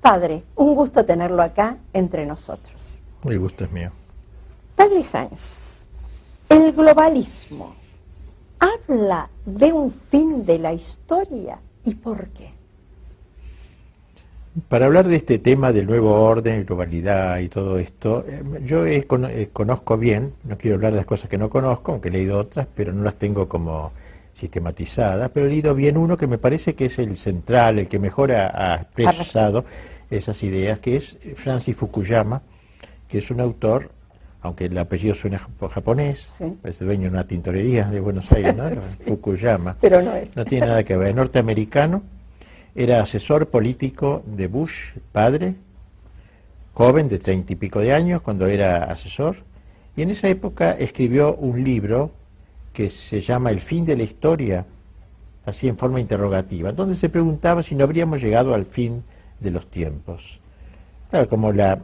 Padre, un gusto tenerlo acá entre nosotros. El gusto es mío. Padre Sáenz, el globalismo habla de un fin de la historia y por qué. Para hablar de este tema del nuevo orden, globalidad y todo esto, eh, yo eh, conozco bien, no quiero hablar de las cosas que no conozco, aunque he leído otras, pero no las tengo como sistematizadas, pero he leído bien uno que me parece que es el central, el que mejor ha, expresado esas ideas, que es Francis Fukuyama, que es un autor, aunque el apellido suena japonés, es dueño de una tintorería de Buenos Aires, ¿no? Fukuyama, pero no es. No tiene nada que ver, norteamericano, era asesor político de Bush, padre, joven de treinta y pico de años cuando era asesor, y en esa época escribió un libro que se llama El fin de la historia, así en forma interrogativa, donde se preguntaba si no habríamos llegado al fin de los tiempos. Claro, como la,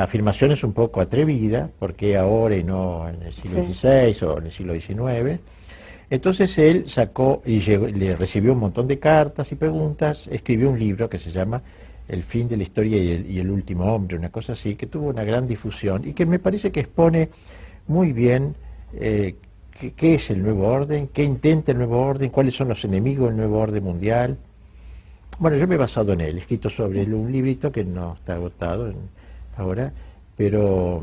afirmación es un poco atrevida, porque ahora y no en el siglo XVI o en el siglo XIX, entonces él sacó y le recibió un montón de cartas y preguntas, escribió un libro que se llama El fin de la historia y el, último hombre, una cosa así, que tuvo una gran difusión y que me parece que expone muy bien eh, qué, es el nuevo orden, qué intenta el nuevo orden, cuáles son los enemigos del nuevo orden mundial. Bueno, yo me he basado en él, he escrito sobre él un librito que no está agotado ahora, pero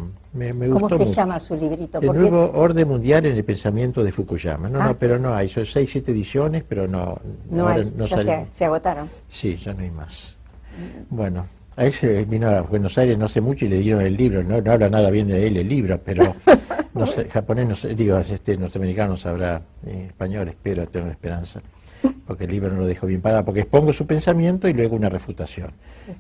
¿Cómo se llama su librito? El nuevo orden mundial en el pensamiento de Fukuyama. No, no, ah. pero no hay. Son seis, siete ediciones, pero no. No, hay, ya se, agotaron. Sí, ya no hay más. Bueno, a él se vino a Buenos Aires no hace mucho y le dieron el libro. No, no habla nada bien de él el libro, pero no sé, japonés, no sé, digo, este norteamericano sabrá eh, español, espero, tengo esperanza porque el libro no lo dejo bien parado, porque expongo su pensamiento y luego una refutación,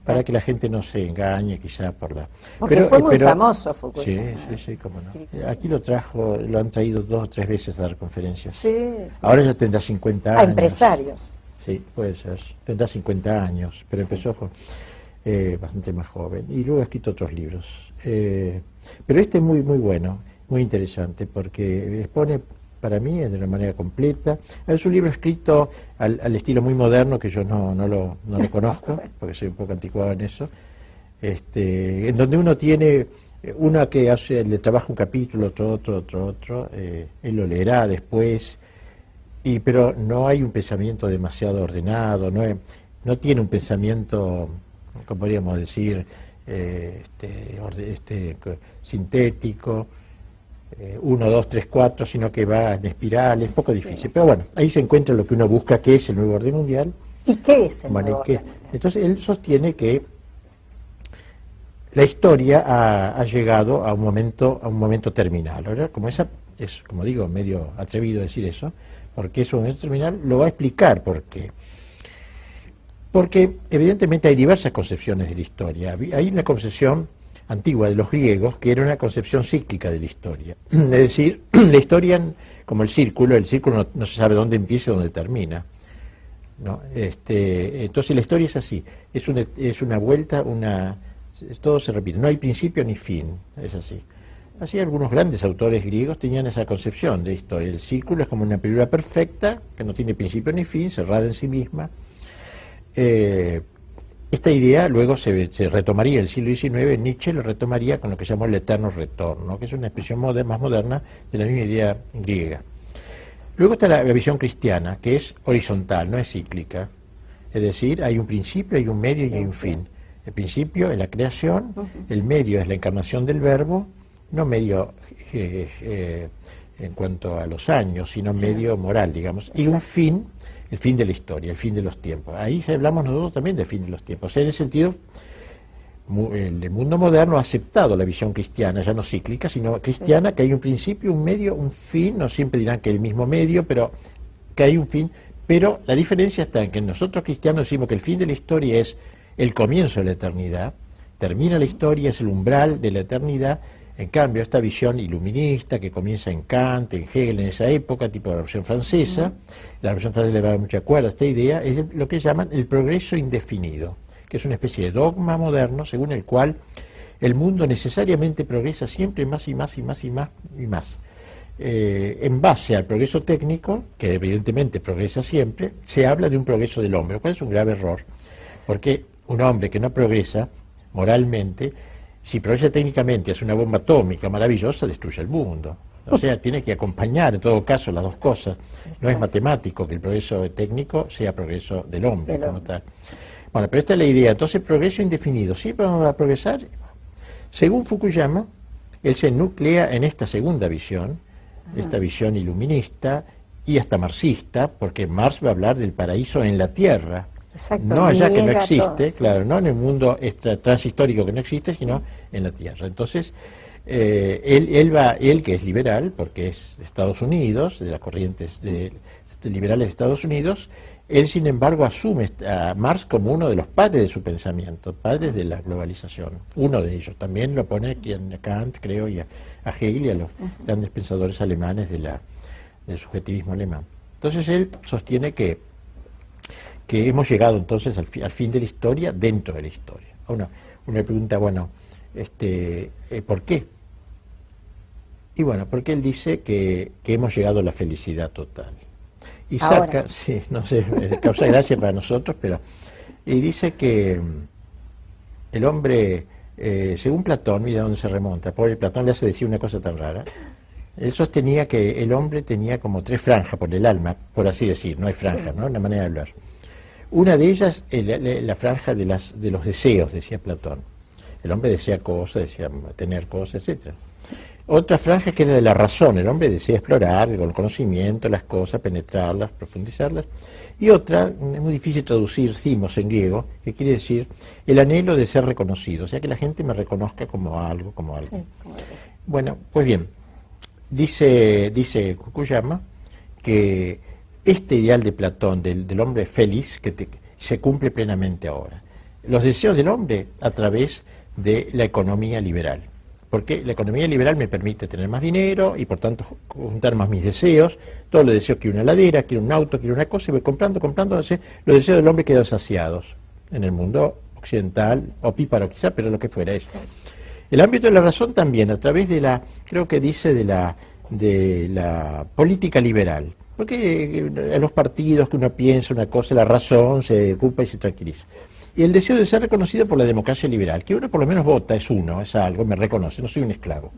para que la gente no se engañe quizá por la... Porque pero, fue muy famoso Fukuyama. Sí, sí, sí, cómo no. Aquí lo trajo, lo han traído dos o tres veces a dar conferencias. Sí, Ahora ya tendrá 50 años. A empresarios. Sí, puede ser. Tendrá 50 años, pero empezó eh, bastante más joven. Y luego ha escrito otros libros. Eh, pero este es muy, muy bueno, muy interesante, porque expone para mí, de una manera completa. Es un libro escrito al, estilo muy moderno, que yo no, no, lo, no lo conozco, porque soy un poco anticuado en eso, este, en donde uno tiene, eh, uno que hace, le trabaja un capítulo, otro, otro, otro, otro, eh, él lo leerá después, y, pero no hay un pensamiento demasiado ordenado, no, no tiene un pensamiento, como podríamos decir, eh, este, este, sintético, eh, uno, dos, tres, cuatro, sino que va en espiral, es poco difícil. Pero bueno, ahí se encuentra lo que uno busca, que es el nuevo orden mundial. ¿Y qué es el nuevo orden Entonces él sostiene que la historia ha, llegado a un momento a un momento terminal. Ahora, como esa es, como digo, medio atrevido decir eso, porque es un momento terminal, lo va a explicar por qué. Porque evidentemente hay diversas concepciones de la historia. Hay una concepción antigua de los griegos, que era una concepción cíclica de la historia. Es decir, la historia, como el círculo, el círculo no, se sabe dónde empieza y dónde termina. Este, entonces la historia es así, es una, es una vuelta, una, todo se repite, no hay principio ni fin, es así. Así algunos grandes autores griegos tenían esa concepción de historia. El círculo es como una película perfecta, que no tiene principio ni fin, cerrada en sí misma. Eh, esta idea luego se, retomaría en el siglo XIX, Nietzsche lo retomaría con lo que se llamó el eterno retorno, que es una expresión más moderna de la misma idea griega. Luego está la, visión cristiana, que es horizontal, no es cíclica. Es decir, hay un principio, hay un medio y hay un fin. El principio es la creación, el medio es la encarnación del verbo, no medio eh, eh, en cuanto a los años, sino medio moral, digamos, y un fin el fin de la historia, el fin de los tiempos. Ahí hablamos nosotros también del fin de los tiempos. en ese sentido, el mundo moderno ha aceptado la visión cristiana, ya no cíclica, sino cristiana, que hay un principio, un medio, un fin, no siempre dirán que el mismo medio, pero que hay un fin. Pero la diferencia está en que nosotros cristianos decimos que el fin de la historia es el comienzo de la eternidad, termina la historia, es el umbral de la eternidad, en cambio, esta visión iluminista que comienza en Kant, en Hegel en esa época, tipo la Revolución Francesa, la Revolución Francesa le da mucha cuerda a esta idea, es lo que llaman el progreso indefinido, que es una especie de dogma moderno según el cual el mundo necesariamente progresa siempre más y más y más y más y más. Eh, en base al progreso técnico, que evidentemente progresa siempre, se habla de un progreso del hombre, lo cual es un grave error, porque un hombre que no progresa moralmente, si progresa técnicamente, es una bomba atómica maravillosa, destruye el mundo. O sea, tiene que acompañar en todo caso las dos cosas. No es matemático que el progreso técnico sea progreso del hombre como tal. Bueno, pero esta es la idea. Entonces, progreso indefinido. ¿Siempre vamos a progresar? Según Fukuyama, él se nuclea en esta segunda visión, esta visión iluminista y hasta marxista, porque Marx va a hablar del paraíso en la Tierra, no allá que no existe, claro, no en el mundo extra, transhistórico que no existe, sino en la Tierra. Entonces, eh, él, él, va, él que es liberal, porque es de Estados Unidos, de las corrientes de, liberales de Estados Unidos, él, sin embargo, asume a Marx como uno de los padres de su pensamiento, padres de la globalización. Uno de ellos. También lo pone aquí a Kant, creo, y a, Hegel y a los grandes pensadores alemanes de la, del subjetivismo alemán. Entonces él sostiene que, que hemos llegado entonces al, fin de la historia dentro de la historia. Uno, uno pregunta, bueno, este, eh, ¿por qué? Y bueno, porque él dice que, que hemos llegado a la felicidad total y saca, sí, no sé, eh, causa gracia para nosotros, pero y dice que mm, el hombre, eh, según Platón, mira dónde se remonta, pobre Platón le hace decir una cosa tan rara, él sostenía que el hombre tenía como tres franjas por el alma, por así decir, no hay franjas, ¿no? Una manera de hablar. Una de ellas, la, la franja de, las, de los deseos, decía Platón. El hombre desea cosas, desea tener cosas, etcétera. Otra franja que era de la razón, el hombre desea explorar con el conocimiento las cosas, penetrarlas, profundizarlas. Y otra, es muy difícil traducir cimos en griego, que quiere decir el anhelo de ser reconocido, o sea, que la gente me reconozca como algo, como algo. bueno, pues bien, dice, dice Kukuyama que este ideal de Platón, del, hombre feliz, que se cumple plenamente ahora. Los deseos del hombre a través de la economía liberal porque la economía liberal me permite tener más dinero y por tanto juntar más mis deseos. Todos los deseos, quiero una heladera, quiero un auto, quiero una cosa, y voy comprando, comprando, los deseos del hombre quedan saciados en el mundo occidental, o píparo quizá, pero lo que fuera eso. El ámbito de la razón también, a través de la, creo que dice, de la, de la política liberal. Porque en los partidos que uno piensa una cosa, la razón se ocupa y se tranquiliza y el deseo de ser reconocido por la democracia liberal, que uno por lo menos vota, es uno, es algo, me reconoce, no soy un esclavo.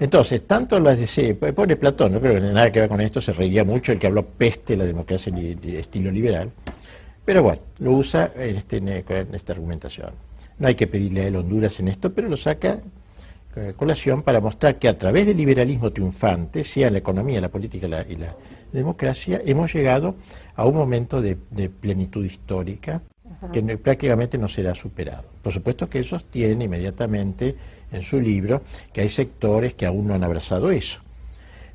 Entonces, tanto las deseo, pone Platón, no creo que nada que ver con esto, se reiría mucho el que habló peste de la democracia de estilo liberal, pero bueno, lo usa en, este, en esta argumentación. No hay que pedirle a él Honduras en esto, pero lo saca eh, colación para mostrar que a través del liberalismo triunfante, sea la economía, la política y la democracia, hemos llegado a un momento de plenitud histórica que prácticamente no será superado. Por supuesto que él sostiene inmediatamente en su libro que hay sectores que aún no han abrazado eso.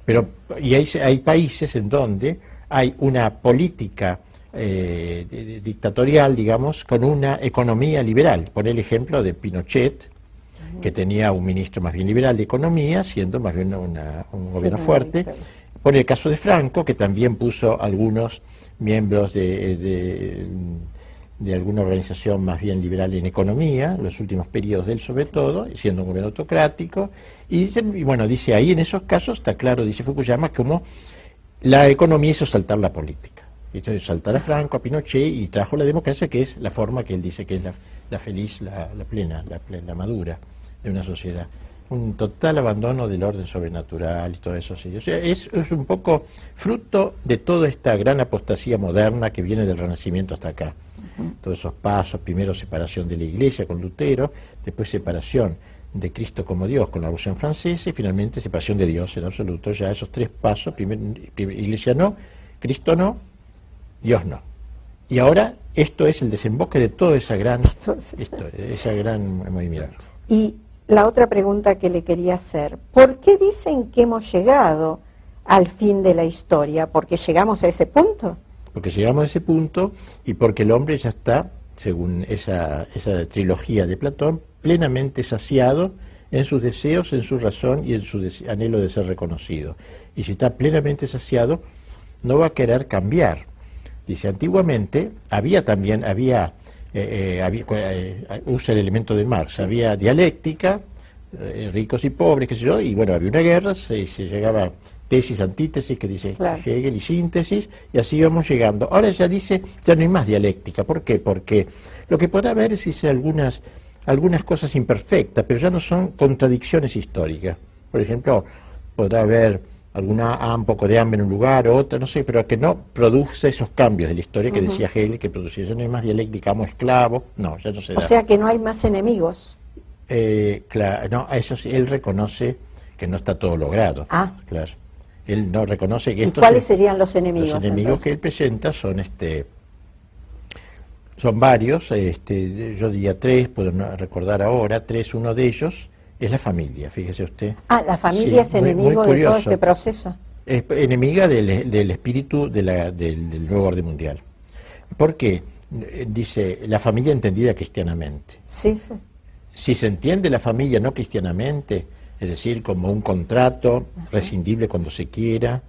Pero, y hay, hay países en donde hay una política eh, dictatorial, digamos, con una economía liberal. Por el ejemplo de Pinochet, que tenía un ministro más bien liberal de economía, siendo más bien un gobierno fuerte. Por el caso de Franco, que también puso algunos miembros de de alguna organización más bien liberal en economía, los últimos periodos de él sobre todo, siendo un gobierno autocrático, y, y bueno, dice ahí en esos casos está claro, dice Fukuyama, como la economía hizo saltar la política. Hizo saltar a Franco, a Pinochet y trajo la democracia, que es la forma que él dice que es la, feliz, la, plena, la, plena, madura de una sociedad. Un total abandono del orden sobrenatural y todo eso. Sí. O sea, es, es un poco fruto de toda esta gran apostasía moderna que viene del Renacimiento hasta acá todos esos pasos, primero separación de la Iglesia con Lutero, después separación de Cristo como Dios con la Revolución Francesa y finalmente separación de Dios en absoluto. Ya esos tres pasos, Iglesia no, Cristo no, Dios no. Y ahora esto es el desemboque de todo esa gran, esa gran movimiento. Y la otra pregunta que le quería hacer, ¿por qué dicen que hemos llegado al fin de la historia? ¿Porque llegamos a ese punto? porque llegamos a ese punto y porque el hombre ya está, según esa, esa trilogía de Platón, plenamente saciado en sus deseos, en su razón y en su anhelo de ser reconocido. Y si está plenamente saciado, no va a querer cambiar. Dice, antiguamente había también, había, eh, eh, eh, usa el elemento de Marx, había dialéctica, ricos y pobres, qué sé yo, y bueno, había una guerra, se, se llegaba tesis, antítesis, que dice Hegel, y síntesis, y así vamos llegando. Ahora ya dice, ya no hay más dialéctica. ¿Por qué? Porque lo que podrá haber es, dice, algunas, algunas cosas imperfectas, pero ya no son contradicciones históricas. Por ejemplo, podrá haber alguna ah, un poco de hambre en un lugar otra, no sé, pero que no produce esos cambios de la historia que decía Hegel que producía. Ya no hay más dialéctica, amo esclavo, no, ya no se O sea que no hay más enemigos. Eh, claro, no, eso sí, él reconoce que no está todo logrado. Ah. Claro. Él no reconoce que ¿Y cuáles serían los enemigos? Los enemigos que él presenta son este son varios, este, yo diría tres, puedo recordar ahora, tres, uno de ellos es la familia, fíjese usted. Ah, la familia es enemigo de todo este proceso. Es enemiga del, del espíritu de la, del, nuevo orden mundial. ¿Por qué? Dice, la familia entendida cristianamente. Sí, sí. Si se entiende la familia no cristianamente, es decir, como un contrato rescindible cuando se quiera,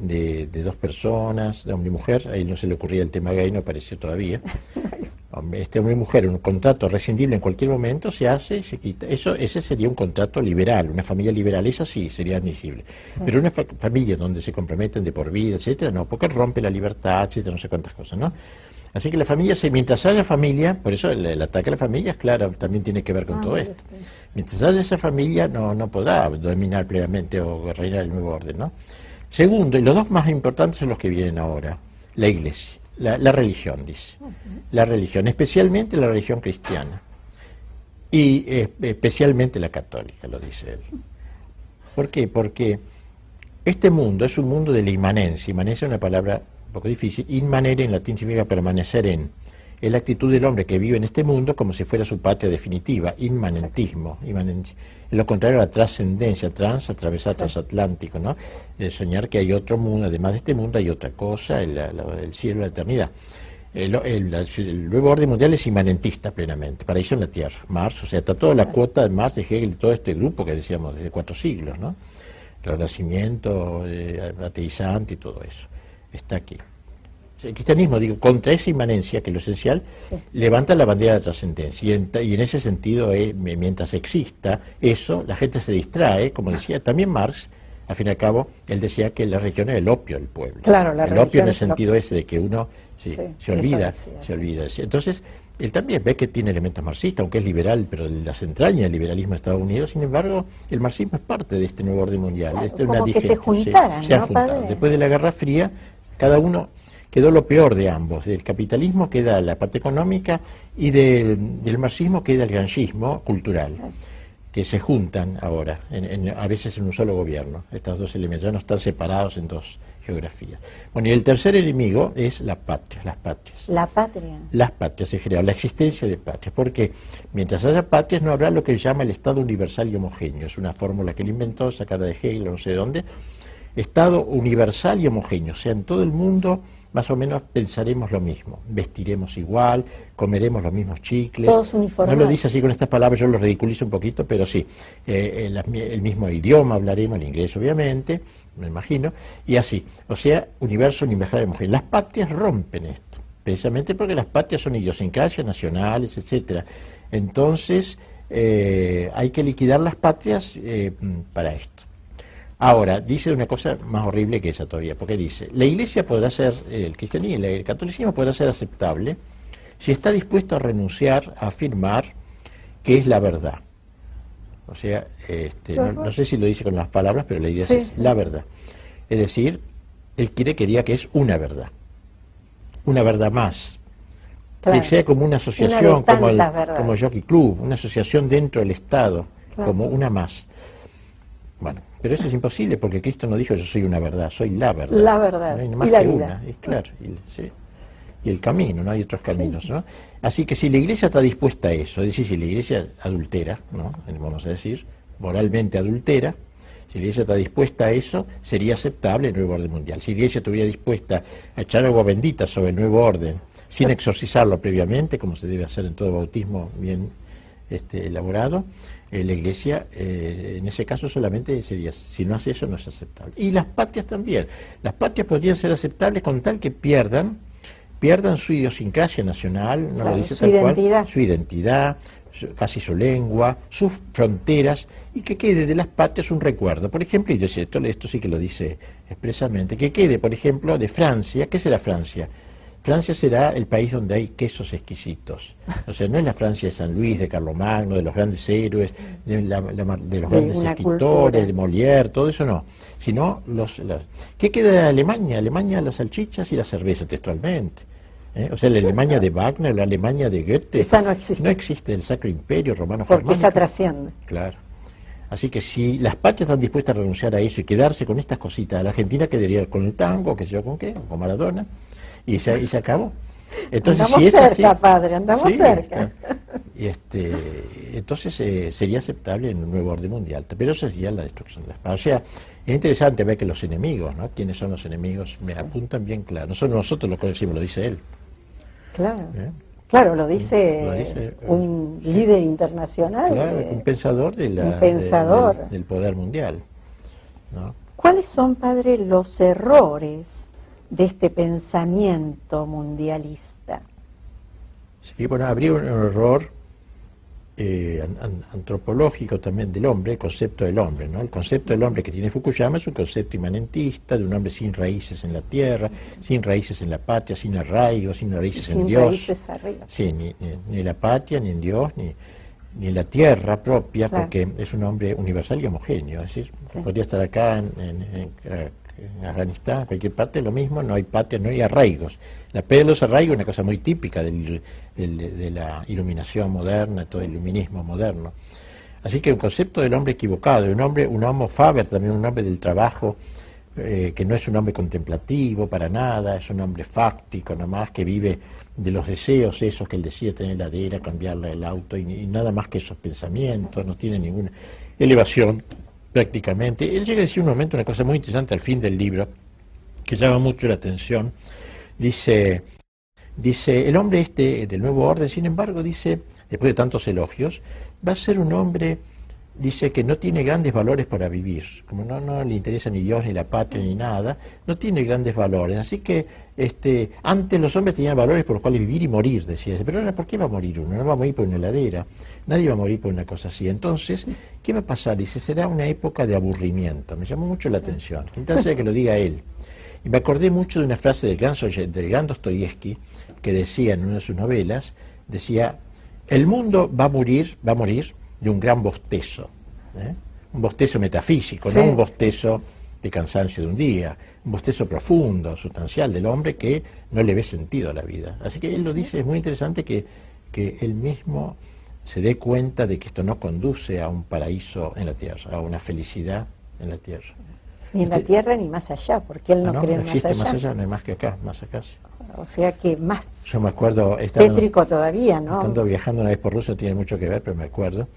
de, dos personas, de hombre y mujer, a él no se le ocurría el tema gay, no apareció todavía. Este hombre y mujer, un contrato rescindible en cualquier momento, se hace, se quita. Eso, ese sería un contrato liberal, una familia liberal, esa sí sería admisible. Pero una familia donde se comprometen de por vida, etcétera, no, porque rompe la libertad, etcétera, no sé cuántas cosas, ¿no? Así que la familia, mientras haya familia, por eso el, ataque a la familia, es claro, también tiene que ver con ah, todo esto. Mientras haya esa familia, no, no podrá dominar plenamente o reinar el nuevo orden, ¿no? Segundo, y los dos más importantes son los que vienen ahora, la iglesia, la, religión, dice. La religión, especialmente la religión cristiana. Y eh, especialmente la católica, lo dice él. ¿Por qué? Porque este mundo es un mundo de la inmanencia. Inmanencia es una palabra un poco difícil. Inmanere en latín significa permanecer en es la actitud del hombre que vive en este mundo como si fuera su patria definitiva, inmanentismo, inmanencia. Es lo contrario a la trascendencia, trans, atravesar transatlántico, ¿no? soñar que hay otro mundo, además de este mundo hay otra cosa, el, cielo, la eternidad. El, nuevo orden mundial es inmanentista plenamente, paraíso en la Tierra, Mars, o sea, está toda la cuota de Mars, de Hegel, de todo este grupo que decíamos desde cuatro siglos, ¿no? El renacimiento, eh, ateizante y todo eso, está aquí el cristianismo, digo, contra esa inmanencia, que es lo esencial, levanta la bandera de la trascendencia. Y en, ese sentido, eh, mientras exista eso, la gente se distrae, como decía también Marx, al fin y al cabo, él decía que la religión es el opio del pueblo. Claro, la el opio en el sentido ese de que uno se olvida, se olvida. Entonces, él también ve que tiene elementos marxistas, aunque es liberal, pero las entrañas del liberalismo de Estados Unidos, sin embargo, el marxismo es parte de este nuevo orden mundial. Este como que se juntaran, Después de la Guerra Fría, cada uno quedó lo peor de ambos. Del capitalismo queda la parte económica y del, marxismo queda el granchismo cultural, que se juntan ahora, a veces en un solo gobierno. Estos dos elementos ya no están separados en dos geografías. Bueno, y el tercer enemigo es la patria, las patrias. La patria. Las patrias en general, la existencia de patrias. Porque mientras haya patrias no habrá lo que él llama el Estado universal y homogéneo. Es una fórmula que él inventó, sacada de Hegel, no sé de dónde. Estado universal y homogéneo. O sea, en todo el mundo más o menos pensaremos lo mismo, vestiremos igual, comeremos los mismos chicles. Todos uniformados. No lo dice así con estas palabras, yo lo ridiculizo un poquito, pero sí, eh, el, mismo idioma hablaremos, el inglés obviamente, me imagino, y así. O sea, universo universal de mujer. Las patrias rompen esto, precisamente porque las patrias son idiosincrasias nacionales, etcétera. Entonces, eh, hay que liquidar las patrias eh, para esto. Ahora, dice una cosa más horrible que esa todavía, porque dice, la iglesia podrá ser, el cristianismo, el catolicismo podrá ser aceptable si está dispuesto a renunciar a afirmar que es la verdad. O sea, este, no, sé si lo dice con las palabras, pero la idea es la verdad. Es decir, él quiere que diga que es una verdad, una verdad más, que sea como una asociación, como el, como Jockey Club, una asociación dentro del Estado, como una más. Bueno, pero eso es imposible porque Cristo no dijo yo soy una verdad, soy la verdad. La verdad. No y la vida. Una. claro, y, el camino, no hay otros caminos. ¿no? Así que si la iglesia está dispuesta a eso, es decir, si la iglesia adultera, ¿no? vamos a decir, moralmente adultera, si la iglesia está dispuesta a eso, sería aceptable el nuevo orden mundial. Si la iglesia estuviera dispuesta a echar agua bendita sobre el nuevo orden, sin exorcizarlo previamente, como se debe hacer en todo bautismo bien este, elaborado, la Iglesia, eh, en ese caso solamente sería, si no hace eso no es aceptable. Y las patrias también. Las patrias podrían ser aceptables con tal que pierdan, pierdan su idiosincrasia nacional, no lo dice tal cual, su identidad, casi su lengua, sus fronteras, y que quede de las patrias un recuerdo. Por ejemplo, y esto, esto sí que lo dice expresamente, que quede, por ejemplo, de Francia, ¿qué será Francia? Francia será el país donde hay quesos exquisitos. O sea, no es la Francia de San Luis, de Carlomagno, de los grandes héroes, de, los grandes escritores, de Molière, todo eso no. Sino los, ¿Qué queda de Alemania? Alemania las salchichas y la cerveza, textualmente. ¿eh? O sea, la Alemania de Wagner, la Alemania de Goethe. Esa no existe. No existe el Sacro Imperio Romano Porque esa trasciende. Claro. Así que si las patrias están dispuestas a renunciar a eso y quedarse con estas cositas, la Argentina quedaría con el tango, qué sé yo con qué, con Maradona, y se, y se acabó. Entonces, andamos cerca, padre, andamos cerca. Y este, entonces eh, sería aceptable en un nuevo orden mundial, pero eso sería la destrucción de las patrias. O sea, es interesante ver que los enemigos, ¿no? ¿Quiénes son los enemigos? Me apuntan bien claro. No somos nosotros los que decimos, lo dice él. Claro. ¿Eh? Claro, lo dice, un líder internacional. Claro, un pensador, de la, del poder mundial. ¿Cuáles son, padre, los errores de este pensamiento mundialista. Sí, bueno, habría un error eh, antropológico también del hombre, el concepto del hombre. ¿no? El concepto del hombre que tiene Fukuyama es un concepto inmanentista, de un hombre sin raíces en la tierra, sin raíces en la patria, sin arraigo, sin raíces en Dios. Raíces arriba. Sí, ni, ni, en la patria, ni en Dios, ni, ni en la tierra propia, porque es un hombre universal y homogéneo. Es decir, podría estar acá en, en en Afganistán, en cualquier parte, lo mismo, no hay patria, no hay arraigos. La pérdida de los arraigos es una cosa muy típica del, de la iluminación moderna, todo el iluminismo moderno. Así que un concepto del hombre equivocado, un hombre, un homo faber, también un hombre del trabajo, eh, que no es un hombre contemplativo para nada, es un hombre fáctico nomás, que vive de los deseos esos que él decide tener la heladera, cambiarle el auto, y nada más que esos pensamientos, no tiene ninguna elevación prácticamente. Él llega a decir un momento una cosa muy interesante al fin del libro, que llama mucho la atención. Dice, dice, el hombre este del nuevo orden, sin embargo, dice, después de tantos elogios, va a ser un hombre, dice, que no tiene grandes valores para vivir. Como no, no le interesa ni Dios, ni la patria, ni nada, no tiene grandes valores. Así que este, antes los hombres tenían valores por los cuales vivir y morir, decía. Pero ahora, ¿por qué va a morir uno? No va a morir por una heladera. Nadie va a morir por una cosa así. Entonces, ¿qué va a pasar? Dice, será una época de aburrimiento. Me llamó mucho la atención. Entonces, que lo diga él. Y me acordé mucho de una frase del gran, del gran Dostoyevsky que decía en una de sus novelas, decía, el mundo va a morir, va a morir de un gran bostezo. ¿eh? Un bostezo metafísico, no un bostezo de cansancio de un día, un bostezo profundo, sustancial del hombre que no le ve sentido a la vida. Así que él lo dice, es muy interesante que, que él mismo se dé cuenta de que esto no conduce a un paraíso en la tierra, a una felicidad en la tierra. Ni en la tierra ni más allá, porque él no, ah, cree no existe más allá. más allá, no hay más que acá, más acá. O sea que más Yo me acuerdo, tétrico todavía, ¿no? Estando viajando una vez por Rusia, tiene mucho que ver, pero me acuerdo.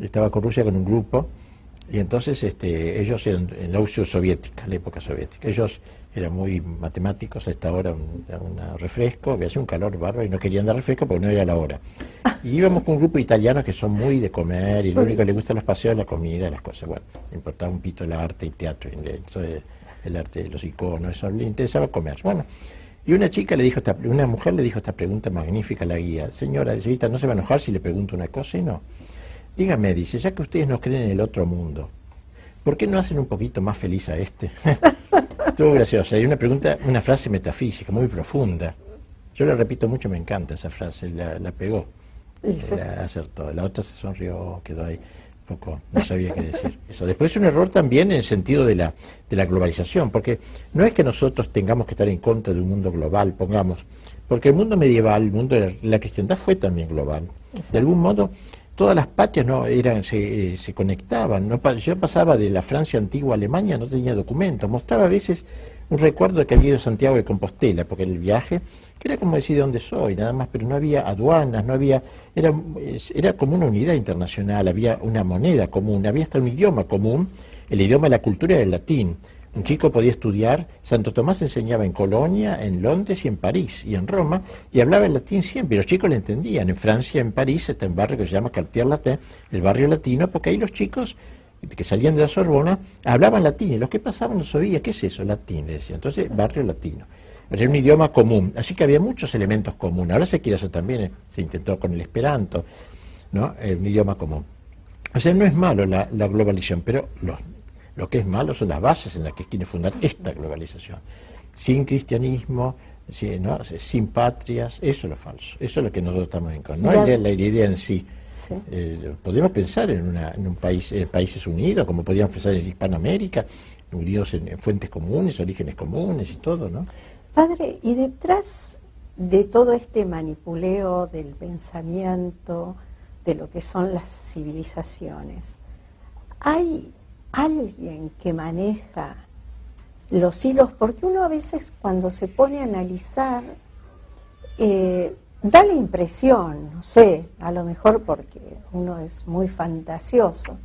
Estaba con Rusia con un grupo y entonces este, ellos eran en la Unión Soviética, la época soviética. Ellos eran muy matemáticos, a esta hora un, refresco, había un calor bárbaro y no querían dar refresco porque no era la hora. Y íbamos con un grupo de italianos que son muy de comer y lo único que les gusta los paseos es la comida, las cosas. Bueno, importaba un pito el arte y teatro, el arte de los iconos, eso le interesaba comer. Bueno, y una chica le dijo, esta, una mujer le dijo esta pregunta magnífica a la guía, señora, señorita, ¿no se va a enojar si le pregunto una cosa? Y no. Dígame, dice, ya que ustedes no creen en el otro mundo, ¿por qué no hacen un poquito más feliz a este? Estuvo graciosa. Hay una pregunta, una frase metafísica muy profunda. Yo la repito mucho, me encanta esa frase, la, pegó, la acertó. La otra se sonrió, quedó ahí poco, no sabía qué decir. Eso. Después es un error también en el sentido de la, de la globalización, porque no es que nosotros tengamos que estar en contra de un mundo global, pongamos, porque el mundo medieval, el mundo de la cristiandad fue también global. De algún modo, todas las patrias no eran se, eh, se conectaban. No, yo pasaba de la Francia antigua a Alemania, no tenía documentos. Mostraba a veces un recuerdo de que había ido Santiago de Compostela, porque el viaje, que era como decir dónde soy, nada más, pero no había aduanas, no había, era, era como una unidad internacional, había una moneda común, había hasta un idioma común, el idioma de la cultura era el latín. Un chico podía estudiar, Santo Tomás enseñaba en Colonia, en Londres y en París y en Roma, y hablaba el latín siempre, y los chicos le entendían. En Francia, en París, está un barrio que se llama Cartier Latin, el barrio latino, porque ahí los chicos que salían de la Sorbona hablaban latín, y los que pasaban no sabían, ¿qué es eso? Latín, le decía. Entonces, barrio latino. Era un idioma común, así que había muchos elementos comunes. Ahora se quiere hacer también, eh, se intentó con el esperanto. ¿no? un idioma común. O sea, no es malo la, globalización, pero lo que es malo son las bases en las que quiere fundar esta globalización. Sin cristianismo, sin, patrias, eso es lo falso, eso es lo que nosotros estamos en contra. No es la, idea en sí. Eh, podemos pensar en, un país, en países unidos, como podíamos pensar en Hispanoamérica, unidos en, fuentes comunes, orígenes comunes y todo, ¿no? Padre, y detrás de todo este manipuleo del pensamiento, de lo que son las civilizaciones, ¿hay alguien que maneja los hilos? Porque uno a veces cuando se pone a analizar, eh, da la impresión, no sé, a lo mejor porque uno es muy fantasioso,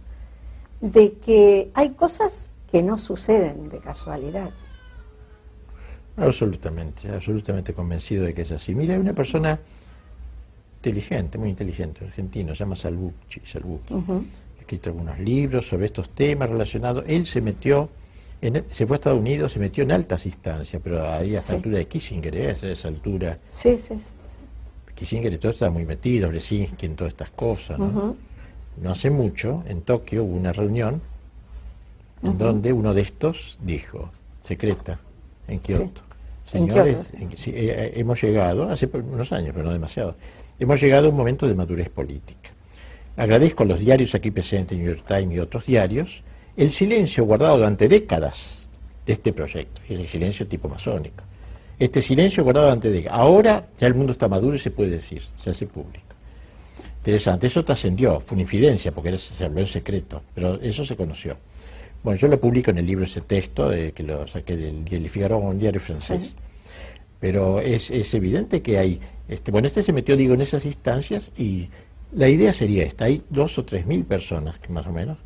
de que hay cosas que no suceden de casualidad. Absolutamente, absolutamente convencido de que es así. Mira, hay una persona inteligente, muy inteligente, argentino, se llama Salvucci. Ha escrito algunos libros sobre estos temas relacionados. Él se metió, en, se fue a Estados Unidos, se metió en altas instancias, pero ahí a esa altura de Kissinger, ¿eh? a esa altura. Sí, sí, sí. Kissinger y todo estaba muy metido, Brzezinski en todas estas cosas. ¿no? no hace mucho, en Tokio hubo una reunión en donde uno de estos dijo, secreta, en Kioto, señores, eh, eh, hemos llegado, hace unos años, pero no demasiado, hemos llegado a un momento de madurez política. Agradezco a los diarios aquí presentes, New York Times y otros diarios, el silencio guardado durante décadas de este proyecto, es el silencio tipo masónico. Este silencio guardado durante décadas. Ahora ya el mundo está maduro y se puede decir, se hace público. Interesante, eso trascendió, fue una infidencia porque se habló en secreto, pero eso se conoció. Bueno, yo lo publico en el libro ese texto, que lo saqué del, del Figaro, un diario francés. Pero es, es, evidente que hay, este, bueno, este se metió, digo, en esas instancias y la idea sería esta, hay dos o tres mil personas, que más o menos,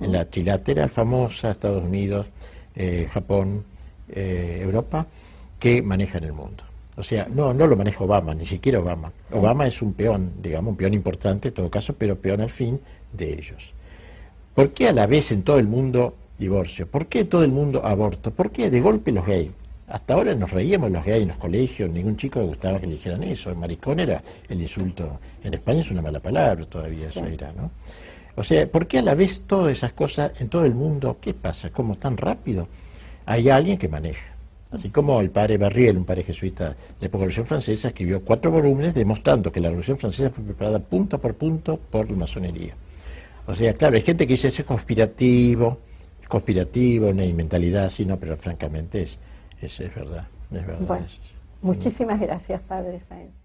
en la trilateral famosa, Estados Unidos, eh, Japón, eh, Europa, que manejan el mundo. O sea, no, no lo maneja Obama, ni siquiera Obama. Obama es un peón, digamos, un peón importante en todo caso, pero peón al fin de ellos. ¿Por qué a la vez en todo el mundo divorcio? ¿Por qué todo el mundo aborto? ¿Por qué de golpe los gays? Hasta ahora nos reíamos los gays en los colegios, ningún chico le gustaba que le dijeran eso. El maricón era el insulto. En España es una mala palabra todavía, eso era, ¿no? O sea, ¿por qué a la vez todas esas cosas en todo el mundo? ¿Qué pasa? ¿Cómo tan rápido? Hay alguien que maneja. Así como el padre Barriel, un padre jesuita de la época de la Revolución Francesa, escribió cuatro volúmenes demostrando que la Revolución Francesa fue preparada punto por punto por la masonería. O sea, claro, hay gente que dice eso es conspirativo, conspirativo, no hay mentalidad así, no, pero francamente es, es, es verdad, es verdad. Bueno, muchísimas gracias, Padre Sáenz.